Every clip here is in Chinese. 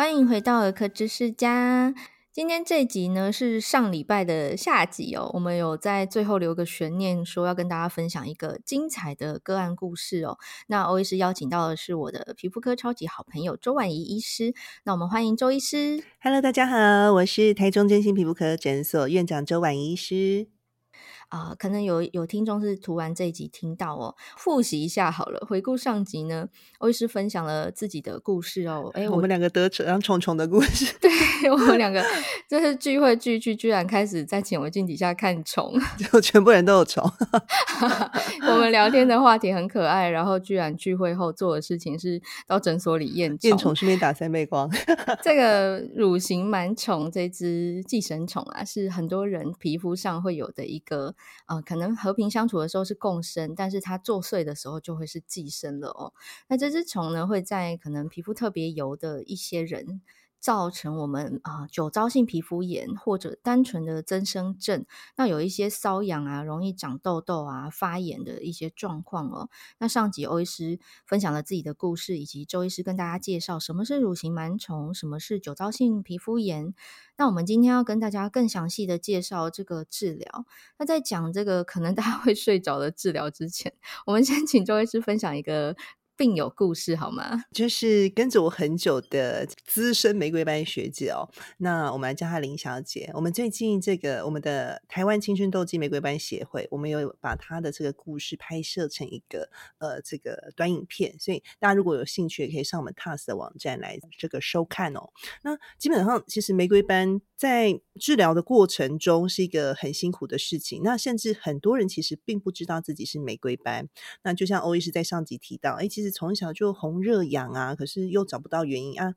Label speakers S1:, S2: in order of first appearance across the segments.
S1: 欢迎回到儿科知识家。今天这集呢是上礼拜的下集哦，我们有在最后留个悬念，说要跟大家分享一个精彩的个案故事哦。那欧医师邀请到的是我的皮肤科超级好朋友周婉仪医师，那我们欢迎周医师。
S2: Hello，大家好，我是台中真心皮肤科诊所院长周婉仪医师。
S1: 啊、呃，可能有有听众是读完这一集听到哦，复习一下好了。回顾上集呢，欧医师分享了自己的故事哦。哎，
S2: 我们两个得让虫虫的故事。
S1: 对，我们两个就是聚会聚聚，居然开始在显微镜底下看虫，
S2: 就全部人都有虫。
S1: 我们聊天的话题很可爱，然后居然聚会后做的事情是到诊所里验
S2: 验虫，顺便打三倍光。
S1: 这个乳型螨虫这只寄生虫啊，是很多人皮肤上会有的一个。呃，可能和平相处的时候是共生，但是它作祟的时候就会是寄生了哦。那这只虫呢，会在可能皮肤特别油的一些人，造成我们啊、酒糟性皮肤炎或者单纯的增生症，那有一些瘙痒啊，容易长痘痘啊、发炎的一些状况哦。那上集欧医师分享了自己的故事，以及周医师跟大家介绍什么是乳型螨虫，什么是酒糟性皮肤炎。那我们今天要跟大家更详细的介绍这个治疗。那在讲这个可能大家会睡着的治疗之前，我们先请周医师分享一个。并有故事好吗？
S2: 就是跟着我很久的资深玫瑰班学姐哦，那我们来叫她林小姐。我们最近这个我们的台湾青春痘肌玫瑰班协会，我们有把她的这个故事拍摄成一个呃这个短影片，所以大家如果有兴趣，也可以上我们 TAS 的网站来这个收看哦。那基本上其实玫瑰班在治疗的过程中是一个很辛苦的事情，那甚至很多人其实并不知道自己是玫瑰斑。那就像欧医师在上集提到，哎，其实。从小就红热痒啊，可是又找不到原因啊。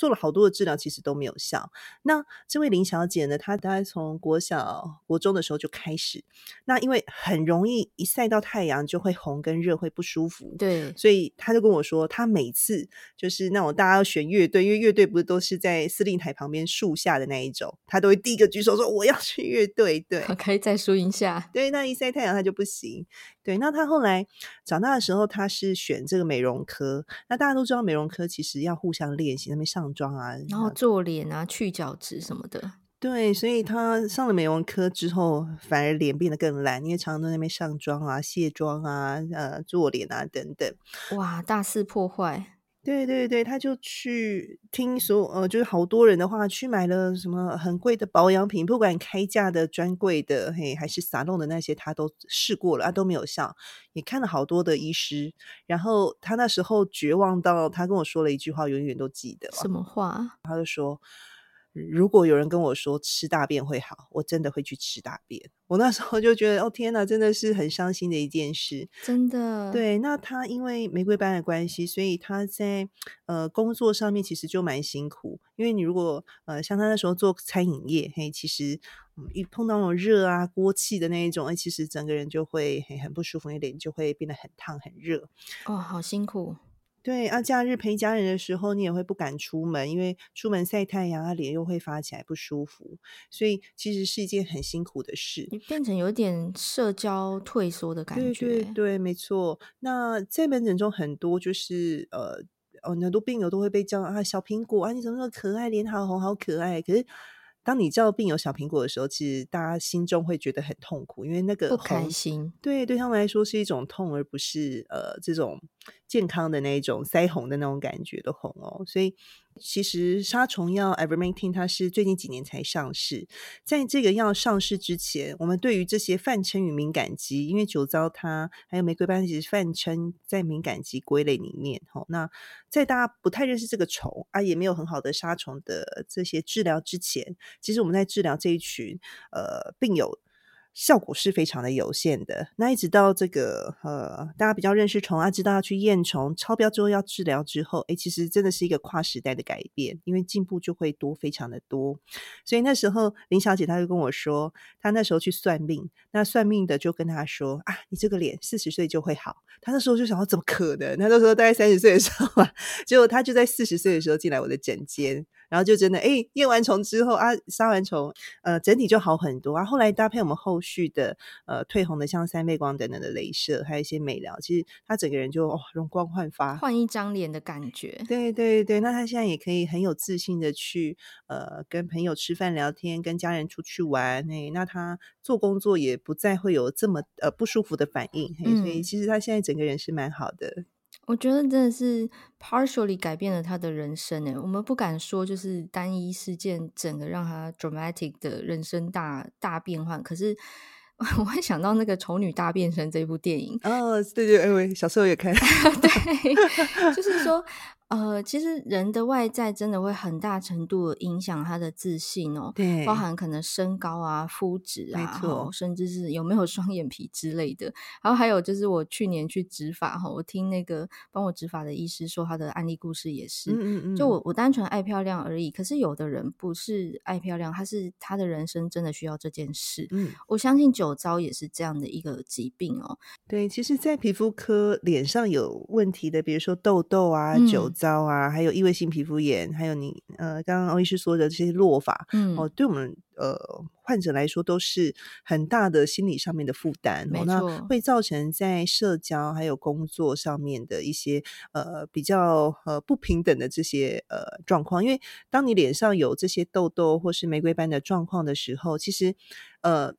S2: 做了好多的治疗，其实都没有效。那这位林小姐呢，她大概从国小、国中的时候就开始。那因为很容易一晒到太阳就会红跟热，会不舒服。
S1: 对，
S2: 所以她就跟我说，她每次就是那种大家要选乐队，因为乐队不是都是在司令台旁边树下的那一种，她都会第一个举手说我要去乐队。对，
S1: 可以在树荫下。
S2: 对，那一晒太阳她就不行。对，那他后来长大的时候，他是选这个美容科。那大家都知道，美容科其实要互相练习，那边上妆啊，
S1: 然后做脸啊，去角质什么的。
S2: 对，所以他上了美容科之后，反而脸变得更烂，因为常常都在那边上妆啊、卸妆啊、呃做脸啊等等。
S1: 哇，大肆破坏。
S2: 对对对，他就去听说，呃，就是好多人的话，去买了什么很贵的保养品，不管开价的、专柜的，嘿，还是撒弄的那些，他都试过了啊，都没有效。也看了好多的医师，然后他那时候绝望到，他跟我说了一句话，永远都记得。
S1: 什么话？
S2: 他就说。如果有人跟我说吃大便会好，我真的会去吃大便。我那时候就觉得，哦天哪，真的是很伤心的一件事。
S1: 真的。
S2: 对，那他因为玫瑰斑的关系，所以他在呃工作上面其实就蛮辛苦。因为你如果呃像他那时候做餐饮业，嘿，其实一碰到那种热啊锅气的那一种，哎，其实整个人就会很很不舒服，那脸就会变得很烫很热。
S1: 哦，好辛苦。
S2: 对啊，假日陪家人的时候，你也会不敢出门，因为出门晒太阳啊，脸又会发起来不舒服，所以其实是一件很辛苦的事。
S1: 你变成有点社交退缩的感觉。
S2: 对对对，没错。那在门诊中，很多就是呃，哦，很多病友都会被叫啊，小苹果啊，你怎么那么可爱，脸好红，好可爱。可是当你叫病友小苹果的时候，其实大家心中会觉得很痛苦，因为那个
S1: 不开心。
S2: 对，对他们来说是一种痛，而不是呃这种。健康的那一种腮红的那种感觉的红哦，所以其实杀虫药 Ivermectin 它是最近几年才上市。在这个药上市之前，我们对于这些泛称与敏感肌，因为酒糟它还有玫瑰斑，其实泛称在敏感肌归类里面。哦，那在大家不太认识这个虫啊，也没有很好的杀虫的这些治疗之前，其实我们在治疗这一群呃病友。效果是非常的有限的。那一直到这个呃，大家比较认识虫啊，知道要去验虫，超标之后要治疗之后，诶，其实真的是一个跨时代的改变，因为进步就会多，非常的多。所以那时候林小姐她就跟我说，她那时候去算命，那算命的就跟她说啊，你这个脸四十岁就会好。她那时候就想说，怎么可能？她那时候大概三十岁的时候吧，结果她就在四十岁的时候进来我的诊间。然后就真的哎，验完虫之后啊，杀完虫，呃，整体就好很多啊。后来搭配我们后续的呃退红的，像三倍光等等的镭射，还有一些美疗，其实他整个人就哦容光焕发，
S1: 换一张脸的感觉。
S2: 对对对，那他现在也可以很有自信的去呃跟朋友吃饭聊天，跟家人出去玩。哎，那他做工作也不再会有这么呃不舒服的反应。嘿，所以其实他现在整个人是蛮好的。
S1: 我觉得真的是 partially 改变了他的人生诶，我们不敢说就是单一事件整个让他 dramatic 的人生大大变换，可是 我会想到那个《丑女大变身》这部电影
S2: 哦，对对，哎喂，小时候也看，
S1: 对，就是说。呃，其实人的外在真的会很大程度影响他的自信哦，
S2: 对，
S1: 包含可能身高啊、肤质啊，
S2: 没错，
S1: 甚至是有没有双眼皮之类的。然后还有就是我去年去植发哈，我听那个帮我植发的医师说他的案例故事也是，嗯嗯嗯，就我我单纯爱漂亮而已。可是有的人不是爱漂亮，他是他的人生真的需要这件事。嗯，我相信酒糟也是这样的一个疾病哦。
S2: 对，其实，在皮肤科脸上有问题的，比如说痘痘啊、嗯、酒。糟啊，还有异位性皮肤炎，还有你呃，刚刚欧医师说的这些落发，嗯，哦，对我们呃患者来说都是很大的心理上面的
S1: 负担，
S2: 那会造成在社交还有工作上面的一些呃比较呃不平等的这些呃状况，因为当你脸上有这些痘痘或是玫瑰斑的状况的时候，其实呃。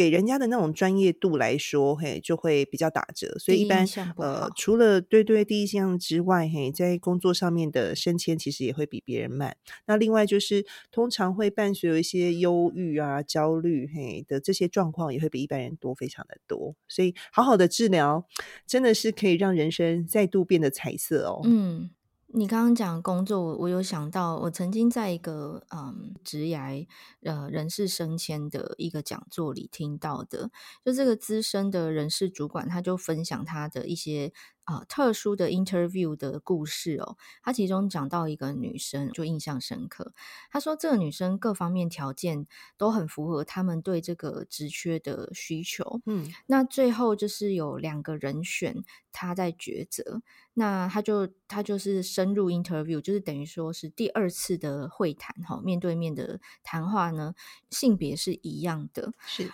S2: 给人家的那种专业度来说，嘿，就会比较打折。所以一般呃，除了对对第一印象之外，嘿，在工作上面的升迁其实也会比别人慢。那另外就是通常会伴随有一些忧郁啊、焦虑嘿的这些状况，也会比一般人多，非常的多。所以好好的治疗，真的是可以让人生再度变得彩色哦。
S1: 嗯。你刚刚讲工作，我我有想到，我曾经在一个嗯职涯呃人事升迁的一个讲座里听到的，就这个资深的人事主管，他就分享他的一些。啊，特殊的 interview 的故事哦，他其中讲到一个女生，就印象深刻。他说，这个女生各方面条件都很符合他们对这个职缺的需求。嗯，那最后就是有两个人选，他在抉择。那他就他就是深入 interview，就是等于说是第二次的会谈哈，面对面的谈话呢，性别是一样的。
S2: 是，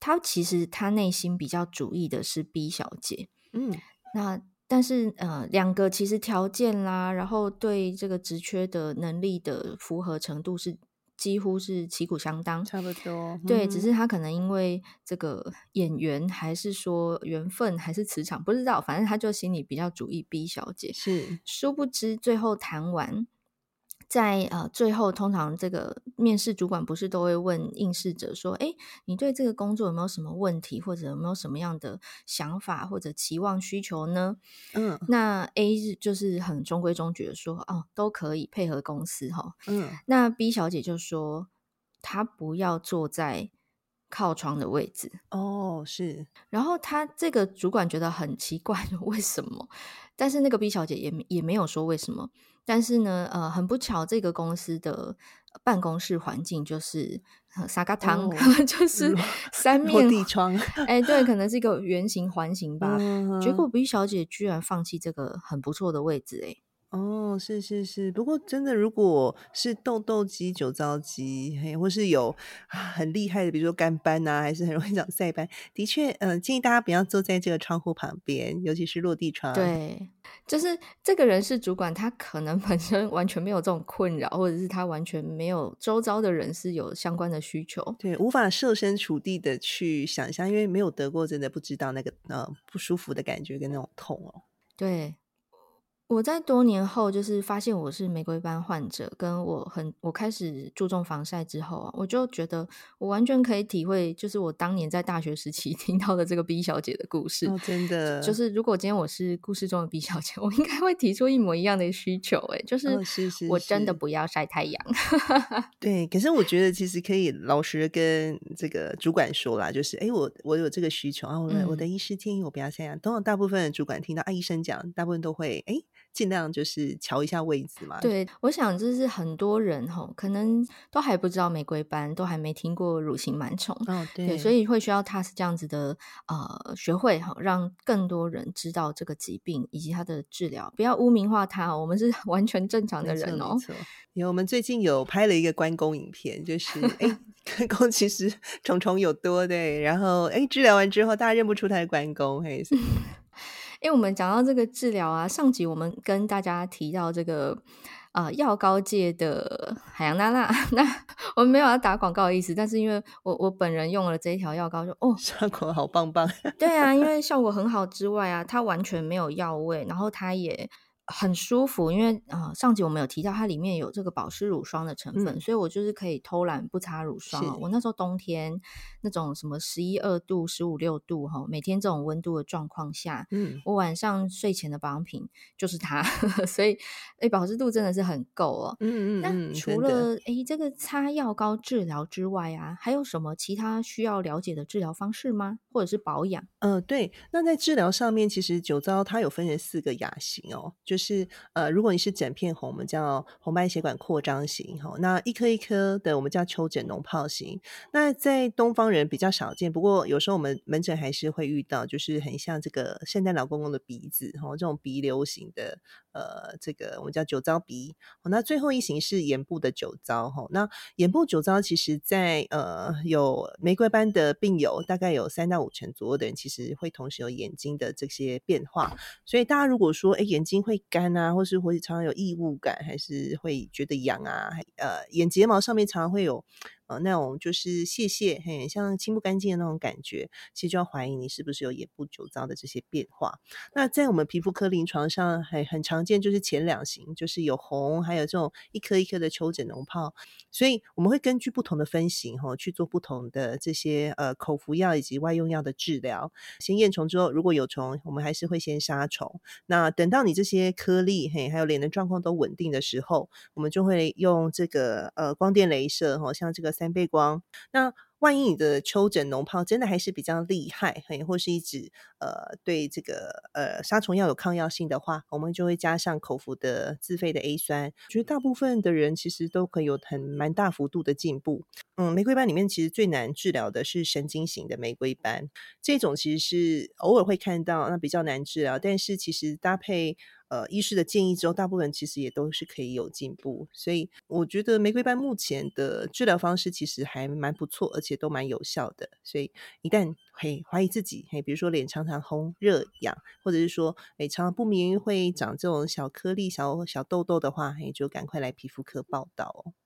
S1: 他其实他内心比较主意的是 B 小姐。嗯，那。但是，呃，两个其实条件啦，然后对这个职缺的能力的符合程度是几乎是旗鼓相当，
S2: 差不多。嗯、
S1: 对，只是他可能因为这个演员，还是说缘分，还是磁场，不知道，反正他就心里比较主意 B 小姐。
S2: 是，
S1: 殊不知最后谈完。在呃最后，通常这个面试主管不是都会问应试者说：“哎，你对这个工作有没有什么问题，或者有没有什么样的想法或者期望需求呢？”嗯，那 A 就是很中规中矩的说：“哦，都可以配合公司哈。”嗯，那 B 小姐就说：“她不要坐在靠窗的位置。”
S2: 哦，是。
S1: 然后他这个主管觉得很奇怪，为什么？但是那个 B 小姐也也没有说为什么。但是呢，呃，很不巧，这个公司的办公室环境就是沙嘎汤，哦、就是 三面
S2: 落地窗。
S1: 哎，对，可能是一个圆形、环形吧。嗯、结果 B 小姐居然放弃这个很不错的位置，哎。
S2: 哦，是是是，不过真的，如果是痘痘肌、酒糟肌，嘿，或是有很厉害的，比如说干斑呐、啊，还是很容易长晒斑，的确，嗯、呃，建议大家不要坐在这个窗户旁边，尤其是落地窗。
S1: 对，就是这个人事主管，他可能 本身完全没有这种困扰，或者是他完全没有周遭的人是有相关的需求，
S2: 对，无法设身处地的去想象，因为没有得过，真的不知道那个呃不舒服的感觉跟那种痛哦。
S1: 对。我在多年后就是发现我是玫瑰斑患者，跟我很我开始注重防晒之后啊，我就觉得我完全可以体会，就是我当年在大学时期 听到的这个 B 小姐的故事。
S2: 哦，真的，
S1: 就是如果今天我是故事中的 B 小姐，我应该会提出一模一样的需求，哎，就是我真的不要晒太阳。
S2: 哦，对，可是我觉得其实可以老实跟这个主管说啦，就是哎，我我有这个需求啊，我的、嗯、我的医师建议我不要晒阳。通常大部分的主管听到啊医生讲，大部分都会哎。诶尽量就是瞧一下位置嘛。
S1: 对，我想就是很多人哈，可能都还不知道玫瑰斑，都还没听过乳型螨虫。
S2: 哦对，
S1: 对，所以会需要 TAS 这样子的呃学会哈，让更多人知道这个疾病以及它的治疗，不要污名化它。我们是 完全正常的人哦。
S2: 因为我们最近有拍了一个关公影片，就 是哎，关公其实 虫虫有多对，然后哎治疗完之后，大家认不出他是关公，嘿。
S1: 因为我们讲到这个治疗啊，上集我们跟大家提到这个啊药膏界的海洋娜娜，那我们没有要打广告的意思，但是因为我我本人用了这一条药膏就，就哦
S2: 效果好棒棒。
S1: 对啊，因为效果很好之外啊，它完全没有药味，然后它也。很舒服，因为啊、呃，上集我们有提到它里面有这个保湿乳霜的成分，嗯、所以我就是可以偷懒不擦乳霜。我那时候冬天那种什么十一二度、十五六度哈，每天这种温度的状况下，嗯，我晚上睡前的保养品就是它，所以哎，保湿度真的是很够哦。嗯嗯，那除了哎这个擦药膏治疗之外啊，还有什么其他需要了解的治疗方式吗？或者是保养？
S2: 嗯、呃，对。那在治疗上面，其实酒糟它有分成四个亚型哦，就。是呃，如果你是整片红，我们叫红斑血管扩张型哈。那一颗一颗的，我们叫丘疹脓疱型。那在东方人比较少见，不过有时候我们门诊还是会遇到，就是很像这个圣诞老公公的鼻子哈，这种鼻瘤型的呃，这个我们叫酒糟鼻。那最后一型是眼部的酒糟哈。那眼部酒糟其实在呃有玫瑰斑的病友，大概有三到五五成左右的人，其实会同时有眼睛的这些变化。所以大家如果说哎眼睛会干啊，或是会常常有异物感，还是会觉得痒啊，呃，眼睫毛上面常常会有。呃，那种就是屑屑，嘿，像清不干净的那种感觉，其实就要怀疑你是不是有眼部酒糟的这些变化。那在我们皮肤科临床上，还很常见，就是前两型，就是有红，还有这种一颗一颗的丘疹脓疱。所以我们会根据不同的分型，哈，去做不同的这些呃口服药以及外用药的治疗。先验虫之后，如果有虫，我们还是会先杀虫。那等到你这些颗粒，嘿，还有脸的状况都稳定的时候，我们就会用这个呃光电镭射，哈，像这个。三倍光，那万一你的丘疹脓疱真的还是比较厉害，嘿，或是一直呃对这个呃杀虫药有抗药性的话，我们就会加上口服的自费的 A 酸。觉得大部分的人其实都可以有很蛮大幅度的进步。嗯，玫瑰斑里面其实最难治疗的是神经型的玫瑰斑，这种其实是偶尔会看到，那比较难治疗，但是其实搭配。呃，医师的建议之后，大部分其实也都是可以有进步，所以我觉得玫瑰斑目前的治疗方式其实还蛮不错，而且都蛮有效的。所以一旦嘿怀疑自己嘿，比如说脸常常红、热、痒，或者是说诶常常不明会长这种小颗粒、小小痘痘的话，嘿，就赶快来皮肤科报道哦。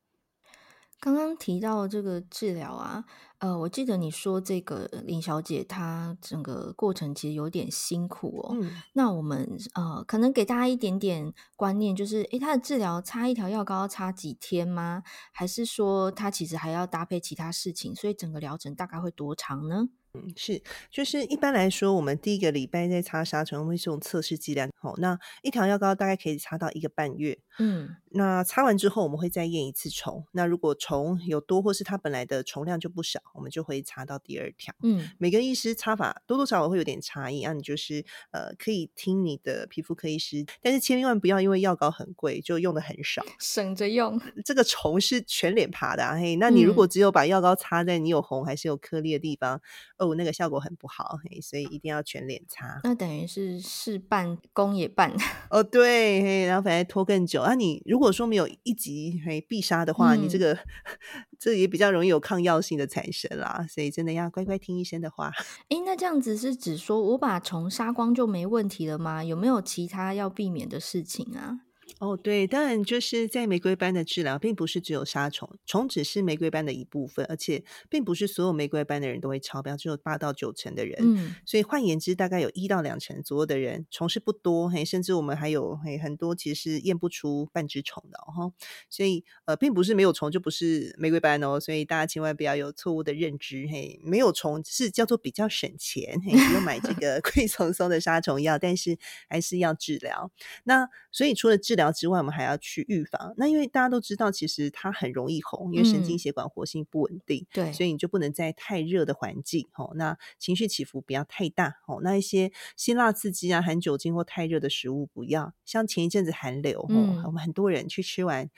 S1: 刚刚提到这个治疗啊，呃，我记得你说这个林小姐她整个过程其实有点辛苦哦。嗯，那我们呃，可能给大家一点点观念，就是，诶，她的治疗擦一条药膏要擦几天吗？还是说她其实还要搭配其他事情？所以整个疗程大概会多长呢？
S2: 嗯，是，就是一般来说，我们第一个礼拜在擦杀虫，会是用测试剂量。好，那一条药膏大概可以擦到一个半月。嗯，那擦完之后，我们会再验一次虫。那如果虫有多，或是它本来的虫量就不少，我们就会擦到第二条。嗯，每个医师擦法多多少少会有点差异。那你就是呃，可以听你的皮肤科医师，但是千万不要因为药膏很贵就用的很少，
S1: 省着用。
S2: 这个虫是全脸爬的啊，嘿，那你如果只有把药膏擦在你有红还是有颗粒的地方。哦，那个效果很不好，嘿，所以一定要全脸擦。
S1: 那等于是事半功也半。
S2: 哦，对，嘿，然后反而拖更久。啊，你如果说没有一级嘿必杀的话，嗯、你这个 这也比较容易有抗药性的产生啦。所以真的要乖乖听医生的话。
S1: 诶，那这样子是指说我把虫杀光就没问题了吗？有没有其他要避免的事情啊？
S2: 哦，对，当然就是在玫瑰斑的治疗，并不是只有杀虫，虫只是玫瑰斑的一部分，而且并不是所有玫瑰斑的人都会超标，只有八到九成的人。嗯，所以换言之，大概有一到两成左右的人虫是不多，嘿，甚至我们还有嘿很多其实是验不出半只虫的哦。所以呃，并不是没有虫就不是玫瑰斑哦，所以大家千万不要有错误的认知，嘿，没有虫是叫做比较省钱，嘿，不用买这个 贵松松的杀虫药，但是还是要治疗。那所以除了治疗。疗之外，我们还要去预防。那因为大家都知道，其实它很容易红，因为神经血管活性不稳定，
S1: 嗯、对，
S2: 所以你就不能在太热的环境，哦，那情绪起伏不要太大，哦，那一些辛辣刺激啊、含酒精或太热的食物不要。像前一阵子寒流，嗯、哦，我们很多人去吃完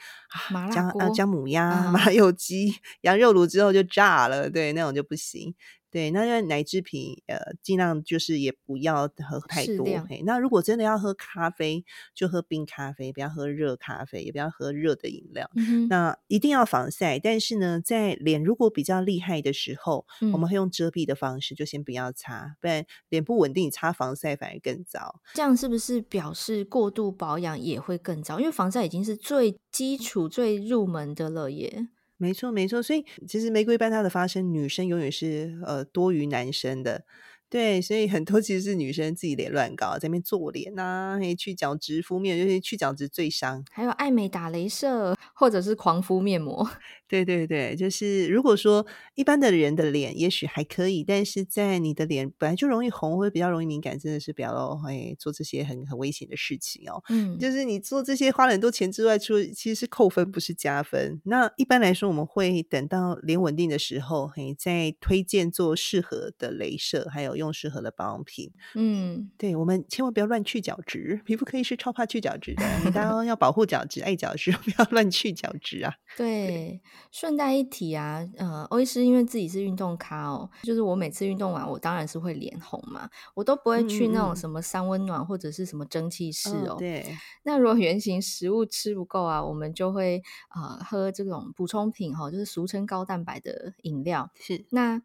S1: 麻辣锅、
S2: 姜、啊、姜母鸭、
S1: 啊、
S2: 麻油鸡、羊肉炉之后就炸了，对，那种就不行。对，那因为奶制品，呃，尽量就是也不要喝太多。嘿，那如果真的要喝咖啡，就喝冰咖啡，不要喝热咖啡，也不要喝热的饮料。嗯、那一定要防晒，但是呢，在脸如果比较厉害的时候，嗯、我们会用遮蔽的方式，就先不要擦，不然脸不稳定，擦防晒反而更糟。
S1: 这样是不是表示过度保养也会更糟？因为防晒已经是最基础、最入门的了耶。
S2: 没错，没错，所以其实玫瑰斑它的发生，女生永远是呃多于男生的，对，所以很多其实是女生自己脸乱搞，在那边做脸啊，去角质敷面，就是去角质最伤，
S1: 还有爱美打镭射，或者是狂敷面膜。
S2: 对对对，就是如果说一般的人的脸也许还可以，但是在你的脸本来就容易红或者比较容易敏感，真的是不要会做这些很很危险的事情哦。嗯，就是你做这些花了很多钱之外，出其实是扣分，不是加分。那一般来说，我们会等到脸稳定的时候，嘿，再推荐做适合的镭射，还有用适合的保养品。嗯，对，我们千万不要乱去角质，皮肤科医师超怕去角质的，你 当然要保护角质，爱角质，不要乱去角质啊。
S1: 对。对顺带一提啊，呃，欧医师因为自己是运动咖哦，就是我每次运动完，我当然是会脸红嘛，我都不会去那种什么三温暖或者是什么蒸汽室哦。嗯、对。那如果原型食物吃不够啊，我们就会呃喝这种补充品哈、哦，就是俗称高蛋白的饮料。是。那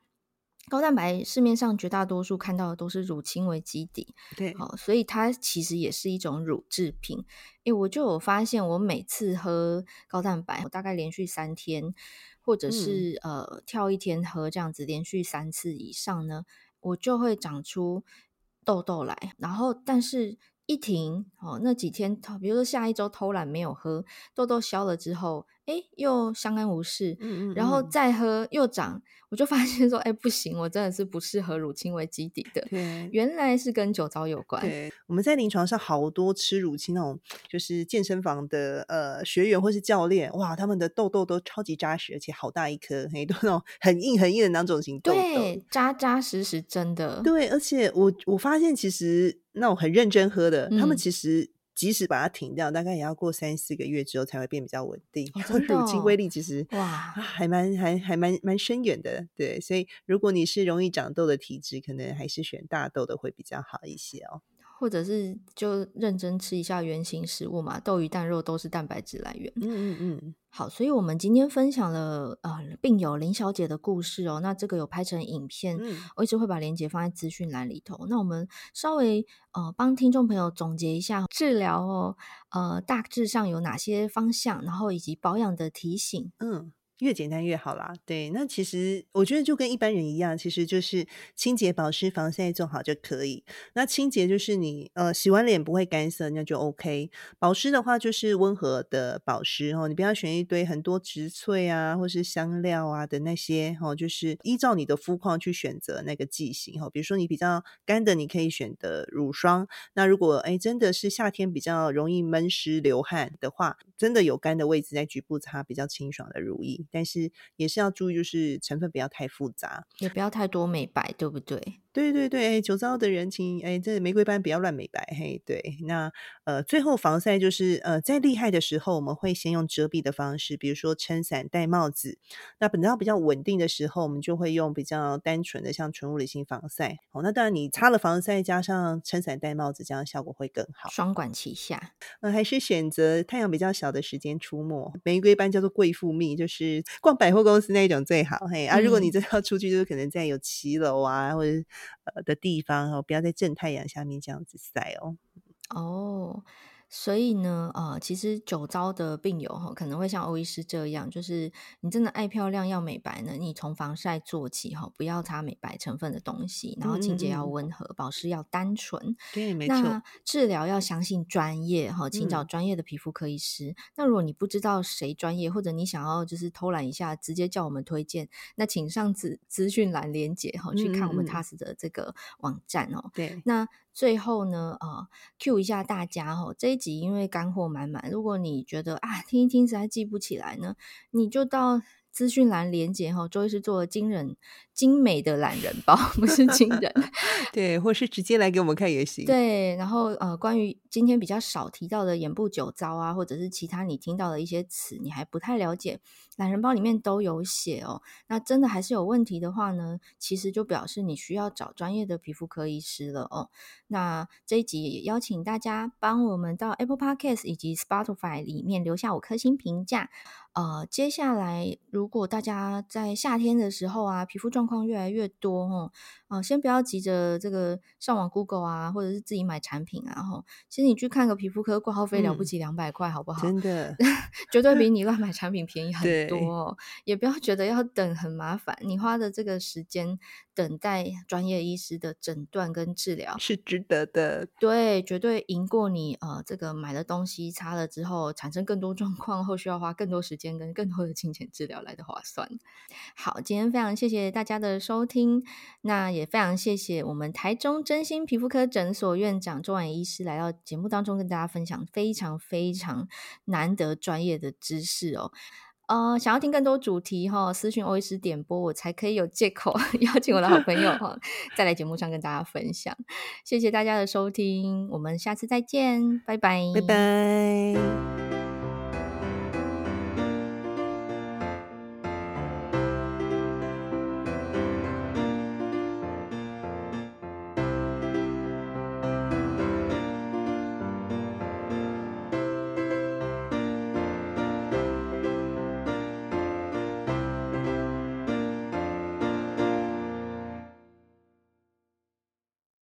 S1: 高蛋白市面上绝大多数看到的都是乳清为基底，对，好，所以它其实也是一种乳制品。诶，我就有发现，我每次喝高蛋白，我大概连续三天，或者是、嗯、呃跳一天喝这样子，连续三次以上呢，我就会长出痘痘来。然后，但是一停哦，那几天，比如说下一周偷懒没有喝，痘痘消了之后。哎，又相安无事，嗯嗯，然后再喝又长，我就发现说，哎，不行，我真的是不适合乳清为基底的。对，原来是跟酒糟有关。
S2: 对，我们在临床上好多吃乳清那种，就是健身房的呃学员或是教练，哇，他们的痘痘都超级扎实，而且好大一颗，嘿，都那种很硬很硬的囊肿型痘痘，
S1: 对，扎扎实实，真的。
S2: 对，而且我我发现其实那种很认真喝的，嗯、他们其实。即使把它停掉，大概也要过三四个月之后才会变比较稳定。哦哦、乳清威力其实哇，还蛮还还蛮蛮深远的。对，所以如果你是容易长痘的体质，可能还是选大豆的会比较好一些哦。
S1: 或者是就认真吃一下原型食物嘛，豆鱼蛋肉都是蛋白质来源。嗯嗯嗯。好，所以我们今天分享了呃病友林小姐的故事哦，那这个有拍成影片，嗯、我一直会把链接放在资讯栏里头。那我们稍微呃帮听众朋友总结一下治疗哦，呃大致上有哪些方向，然后以及保养的提醒。嗯。
S2: 越简单越好啦，对，那其实我觉得就跟一般人一样，其实就是清洁、保湿、防晒做好就可以。那清洁就是你呃洗完脸不会干涩，那就 OK。保湿的话就是温和的保湿哦，你不要选一堆很多植萃啊或是香料啊的那些哦，就是依照你的肤况去选择那个剂型哦。比如说你比较干的，你可以选的乳霜。那如果哎真的是夏天比较容易闷湿流汗的话，真的有干的位置在局部擦比较清爽的乳液。但是也是要注意，就是成分不要太复杂，
S1: 也不要太多美白，对不对？
S2: 对对对，酒糟的人情，哎，这玫瑰斑不要乱美白，嘿，对。那呃，最后防晒就是呃，在厉害的时候，我们会先用遮蔽的方式，比如说撑伞、戴帽子。那等到比较稳定的时候，我们就会用比较单纯的像纯物理性防晒。哦，那当然你擦了防晒，加上撑伞、戴帽子，这样效果会更好，
S1: 双管齐下。
S2: 呃，还是选择太阳比较小的时间出没。玫瑰斑叫做贵妇蜜，就是逛百货公司那一种最好。嘿啊，如果你真的要出去，就是可能在有骑楼啊，或者。呃的地方哦，不要在正太阳下面这样子晒哦。
S1: 哦。所以呢，呃，其实酒糟的病友哈，可能会像欧医师这样，就是你真的爱漂亮要美白呢，你从防晒做起哈，不要擦美白成分的东西，然后清洁要温和，嗯嗯保湿要单纯。
S2: 对，没错。
S1: 那治疗要相信专业哈，请找专业的皮肤科医师。嗯、那如果你不知道谁专业，或者你想要就是偷懒一下，直接叫我们推荐，那请上资资讯栏连结哈，去看我们 TAS 的这个网站哦。对、那最后呢，呃，Q 一下大家哈，这一集因为干货满满，如果你觉得啊听一听实在记不起来呢，你就到。资讯栏连接哈，周医师做了惊人精美的懒人包，不是惊人，
S2: 对，或是直接来给我们看也行。
S1: 对，然后呃，关于今天比较少提到的眼部酒糟啊，或者是其他你听到的一些词，你还不太了解，懒人包里面都有写哦。那真的还是有问题的话呢，其实就表示你需要找专业的皮肤科医师了哦。那这一集也邀请大家帮我们到 Apple Podcast 以及 Spotify 里面留下五颗星评价。呃，接下来如果大家在夏天的时候啊，皮肤状况越来越多哦，呃，先不要急着这个上网 Google 啊，或者是自己买产品啊，吼，其实你去看个皮肤科挂号费了不起两百块，好不好？
S2: 真的，
S1: 绝对比 你乱买产品便宜很多哦。也不要觉得要等很麻烦，你花的这个时间等待专业医师的诊断跟治疗
S2: 是值得的。
S1: 对，绝对赢过你呃这个买了东西擦了之后产生更多状况后需要花更多时间。跟更多的金钱治疗来的划算。好，今天非常谢谢大家的收听，那也非常谢谢我们台中真心皮肤科诊所院长周婉医师来到节目当中跟大家分享非常非常难得专业的知识哦。呃，想要听更多主题哈，私讯欧医师点播，我才可以有借口 邀请我的好朋友哈，再来节目上跟大家分享。谢谢大家的收听，我们下次再见，拜拜，
S2: 拜拜。